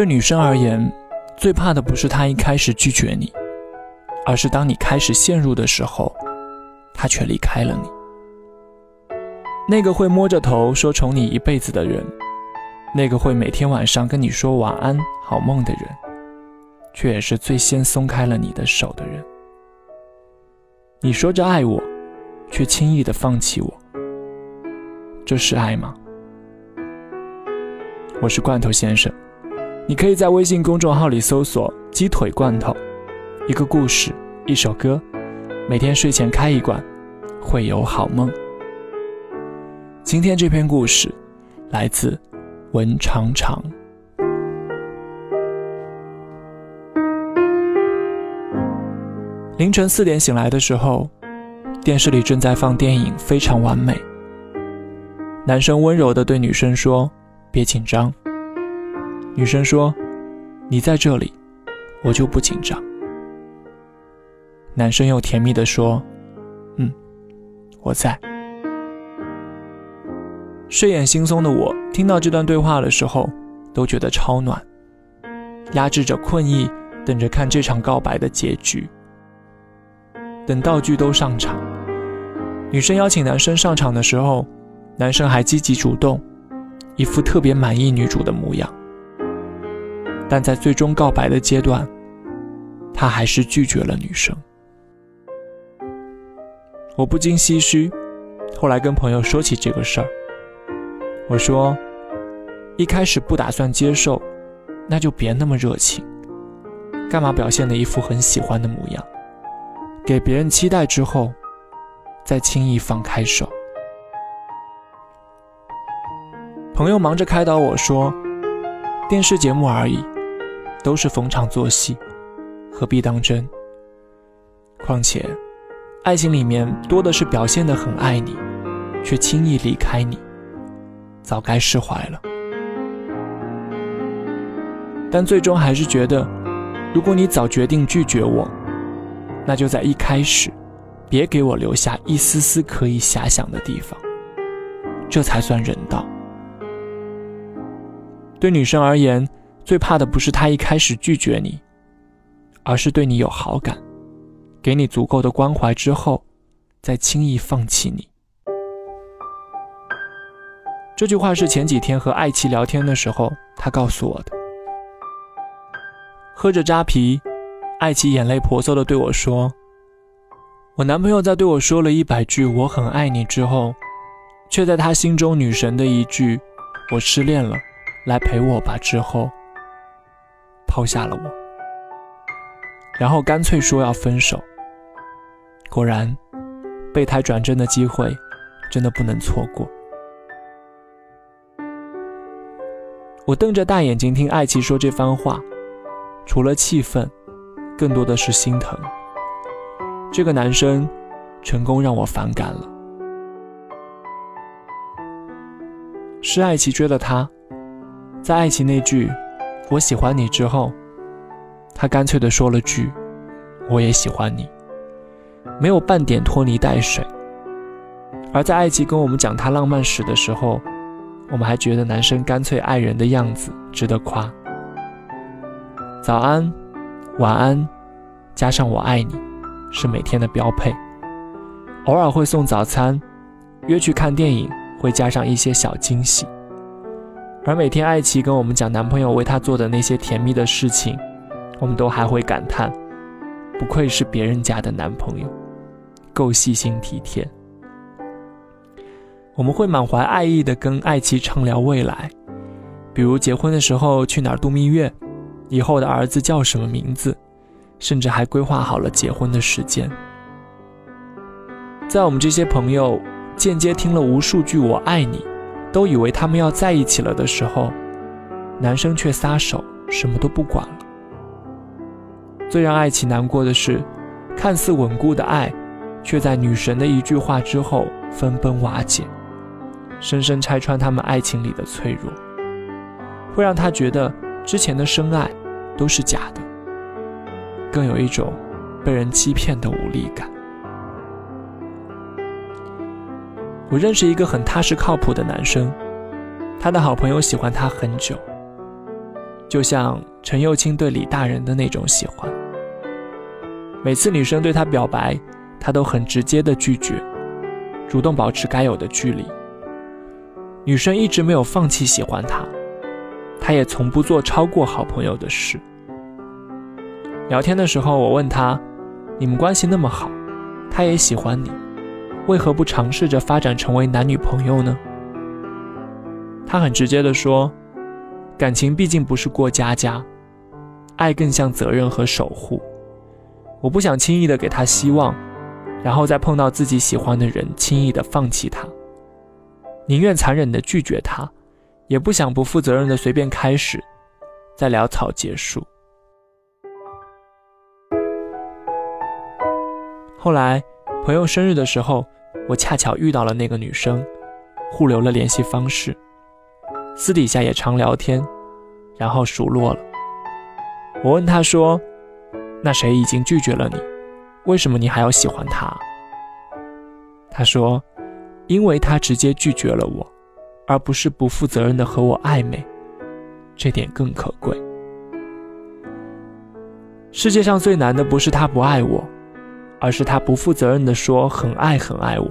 对女生而言，最怕的不是她一开始拒绝你，而是当你开始陷入的时候，她却离开了你。那个会摸着头说宠你一辈子的人，那个会每天晚上跟你说晚安、好梦的人，却也是最先松开了你的手的人。你说着爱我，却轻易的放弃我，这是爱吗？我是罐头先生，你可以在微信公众号里搜索“鸡腿罐头”，一个故事，一首歌，每天睡前开一罐，会有好梦。今天这篇故事来自文长长。凌晨四点醒来的时候，电视里正在放电影《非常完美》。男生温柔的对女生说：“别紧张。”女生说：“你在这里，我就不紧张。”男生又甜蜜地说：“嗯，我在。”睡眼惺忪的我，听到这段对话的时候，都觉得超暖。压制着困意，等着看这场告白的结局。等道具都上场，女生邀请男生上场的时候，男生还积极主动，一副特别满意女主的模样。但在最终告白的阶段，他还是拒绝了女生。我不禁唏嘘，后来跟朋友说起这个事儿。我说：“一开始不打算接受，那就别那么热情，干嘛表现的一副很喜欢的模样？给别人期待之后，再轻易放开手。”朋友忙着开导我说：“电视节目而已，都是逢场作戏，何必当真？况且，爱情里面多的是表现的很爱你，却轻易离开你。”早该释怀了，但最终还是觉得，如果你早决定拒绝我，那就在一开始，别给我留下一丝丝可以遐想的地方，这才算人道。对女生而言，最怕的不是他一开始拒绝你，而是对你有好感，给你足够的关怀之后，再轻易放弃你。这句话是前几天和艾琪聊天的时候，他告诉我的。喝着扎啤，艾琪眼泪婆娑的对我说：“我男朋友在对我说了一百句‘我很爱你’之后，却在他心中女神的一句‘我失恋了，来陪我吧’之后，抛下了我，然后干脆说要分手。果然，备胎转正的机会真的不能错过。”我瞪着大眼睛听艾奇说这番话，除了气愤，更多的是心疼。这个男生成功让我反感了。是艾奇追了他，在艾奇那句“我喜欢你”之后，他干脆的说了句“我也喜欢你”，没有半点拖泥带水。而在艾琪跟我们讲他浪漫史的时候，我们还觉得男生干脆爱人的样子值得夸。早安，晚安，加上我爱你，是每天的标配。偶尔会送早餐，约去看电影会加上一些小惊喜。而每天艾琪跟我们讲男朋友为她做的那些甜蜜的事情，我们都还会感叹，不愧是别人家的男朋友，够细心体贴。我们会满怀爱意的跟艾琪畅聊未来，比如结婚的时候去哪儿度蜜月，以后的儿子叫什么名字，甚至还规划好了结婚的时间。在我们这些朋友间接听了无数句“我爱你”，都以为他们要在一起了的时候，男生却撒手，什么都不管了。最让艾琪难过的是，看似稳固的爱，却在女神的一句话之后分崩瓦解。深深拆穿他们爱情里的脆弱，会让他觉得之前的深爱都是假的，更有一种被人欺骗的无力感。我认识一个很踏实靠谱的男生，他的好朋友喜欢他很久，就像陈幼卿对李大人的那种喜欢。每次女生对他表白，他都很直接的拒绝，主动保持该有的距离。女生一直没有放弃喜欢他，他也从不做超过好朋友的事。聊天的时候，我问他：“你们关系那么好，他也喜欢你，为何不尝试着发展成为男女朋友呢？”他很直接的说：“感情毕竟不是过家家，爱更像责任和守护。我不想轻易的给他希望，然后再碰到自己喜欢的人，轻易的放弃他。”宁愿残忍的拒绝他，也不想不负责任的随便开始，再潦草结束。后来朋友生日的时候，我恰巧遇到了那个女生，互留了联系方式，私底下也常聊天，然后熟络了。我问她说：“那谁已经拒绝了你，为什么你还要喜欢他？”她说。因为他直接拒绝了我，而不是不负责任的和我暧昧，这点更可贵。世界上最难的不是他不爱我，而是他不负责任的说很爱很爱我，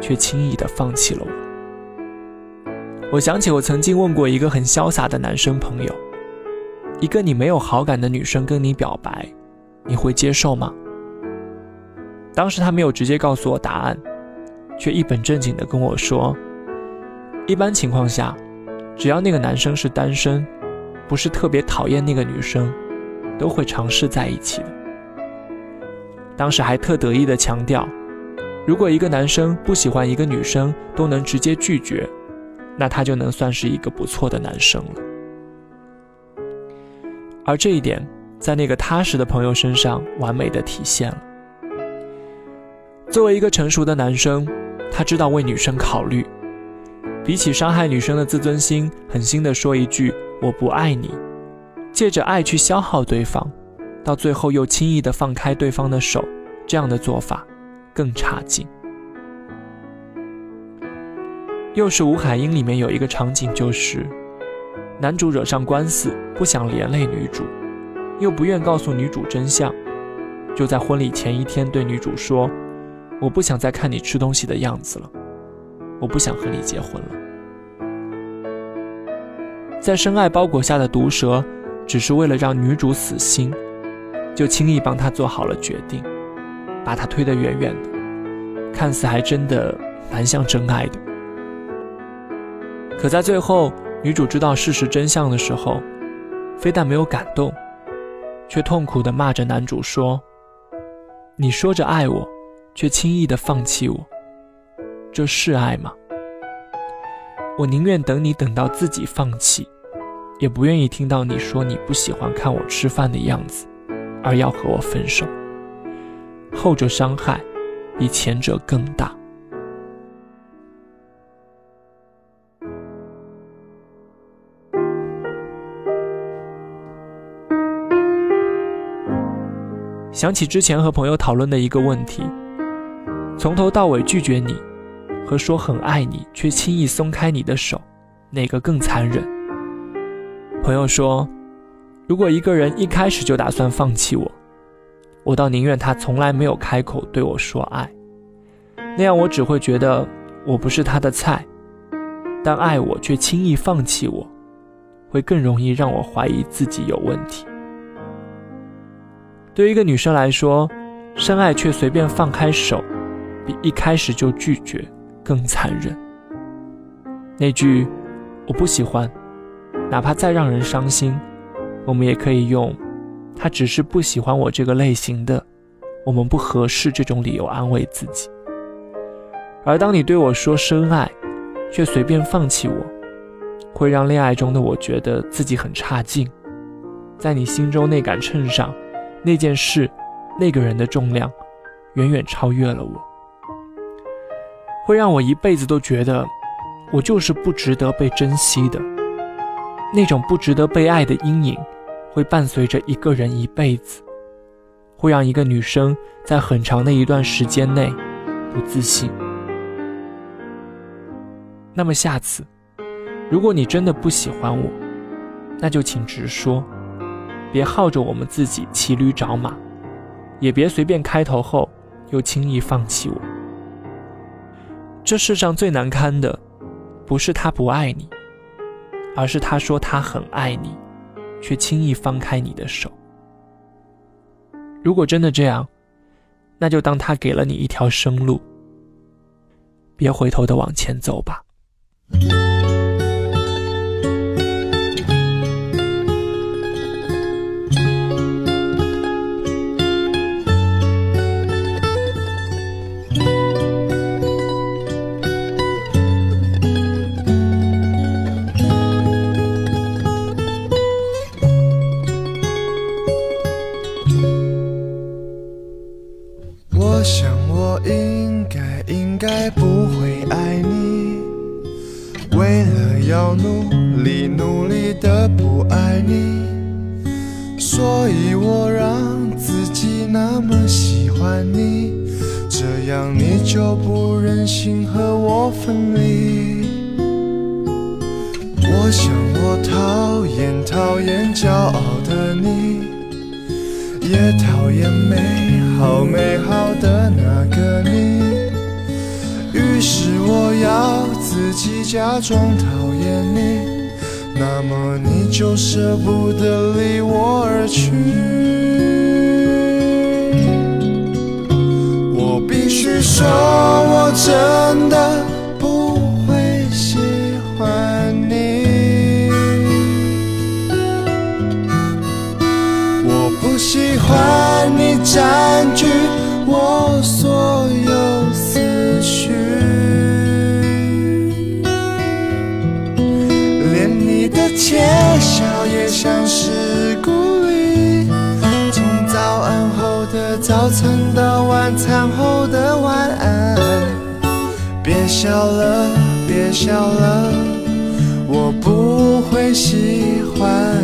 却轻易的放弃了我。我想起我曾经问过一个很潇洒的男生朋友，一个你没有好感的女生跟你表白，你会接受吗？当时他没有直接告诉我答案。却一本正经地跟我说：“一般情况下，只要那个男生是单身，不是特别讨厌那个女生，都会尝试在一起的。”当时还特得意地强调：“如果一个男生不喜欢一个女生都能直接拒绝，那他就能算是一个不错的男生了。”而这一点，在那个踏实的朋友身上完美的体现了。作为一个成熟的男生。他知道为女生考虑，比起伤害女生的自尊心，狠心的说一句“我不爱你”，借着爱去消耗对方，到最后又轻易的放开对方的手，这样的做法更差劲。又是吴海英里面有一个场景，就是男主惹上官司，不想连累女主，又不愿告诉女主真相，就在婚礼前一天对女主说。我不想再看你吃东西的样子了，我不想和你结婚了。在深爱包裹下的毒蛇，只是为了让女主死心，就轻易帮他做好了决定，把他推得远远的，看似还真的蛮像真爱的。可在最后，女主知道事实真相的时候，非但没有感动，却痛苦地骂着男主说：“你说着爱我。”却轻易的放弃我，这是爱吗？我宁愿等你等到自己放弃，也不愿意听到你说你不喜欢看我吃饭的样子，而要和我分手。后者伤害比前者更大。想起之前和朋友讨论的一个问题。从头到尾拒绝你，和说很爱你却轻易松开你的手，哪个更残忍？朋友说，如果一个人一开始就打算放弃我，我倒宁愿他从来没有开口对我说爱，那样我只会觉得我不是他的菜。但爱我却轻易放弃我，会更容易让我怀疑自己有问题。对于一个女生来说，深爱却随便放开手。比一开始就拒绝更残忍。那句“我不喜欢”，哪怕再让人伤心，我们也可以用“他只是不喜欢我这个类型的，我们不合适”这种理由安慰自己。而当你对我说深爱，却随便放弃我，会让恋爱中的我觉得自己很差劲。在你心中那杆秤上，那件事、那个人的重量，远远超越了我。会让我一辈子都觉得，我就是不值得被珍惜的。那种不值得被爱的阴影，会伴随着一个人一辈子，会让一个女生在很长的一段时间内不自信。那么下次，如果你真的不喜欢我，那就请直说，别耗着我们自己骑驴找马，也别随便开头后又轻易放弃我。这世上最难堪的，不是他不爱你，而是他说他很爱你，却轻易放开你的手。如果真的这样，那就当他给了你一条生路，别回头的往前走吧。喜欢你，这样你就不忍心和我分离。我想我讨厌讨厌骄傲的你，也讨厌美好美好的那个你。于是我要自己假装讨厌你，那么你就舍不得离我而去。你的窃笑也像是鼓励，从早安后的早餐到晚餐后的晚安。别笑了，别笑了，我不会喜欢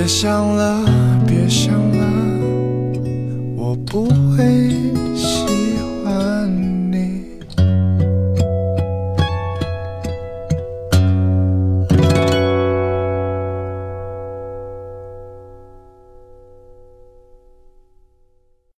别想了，别想了，我不会想。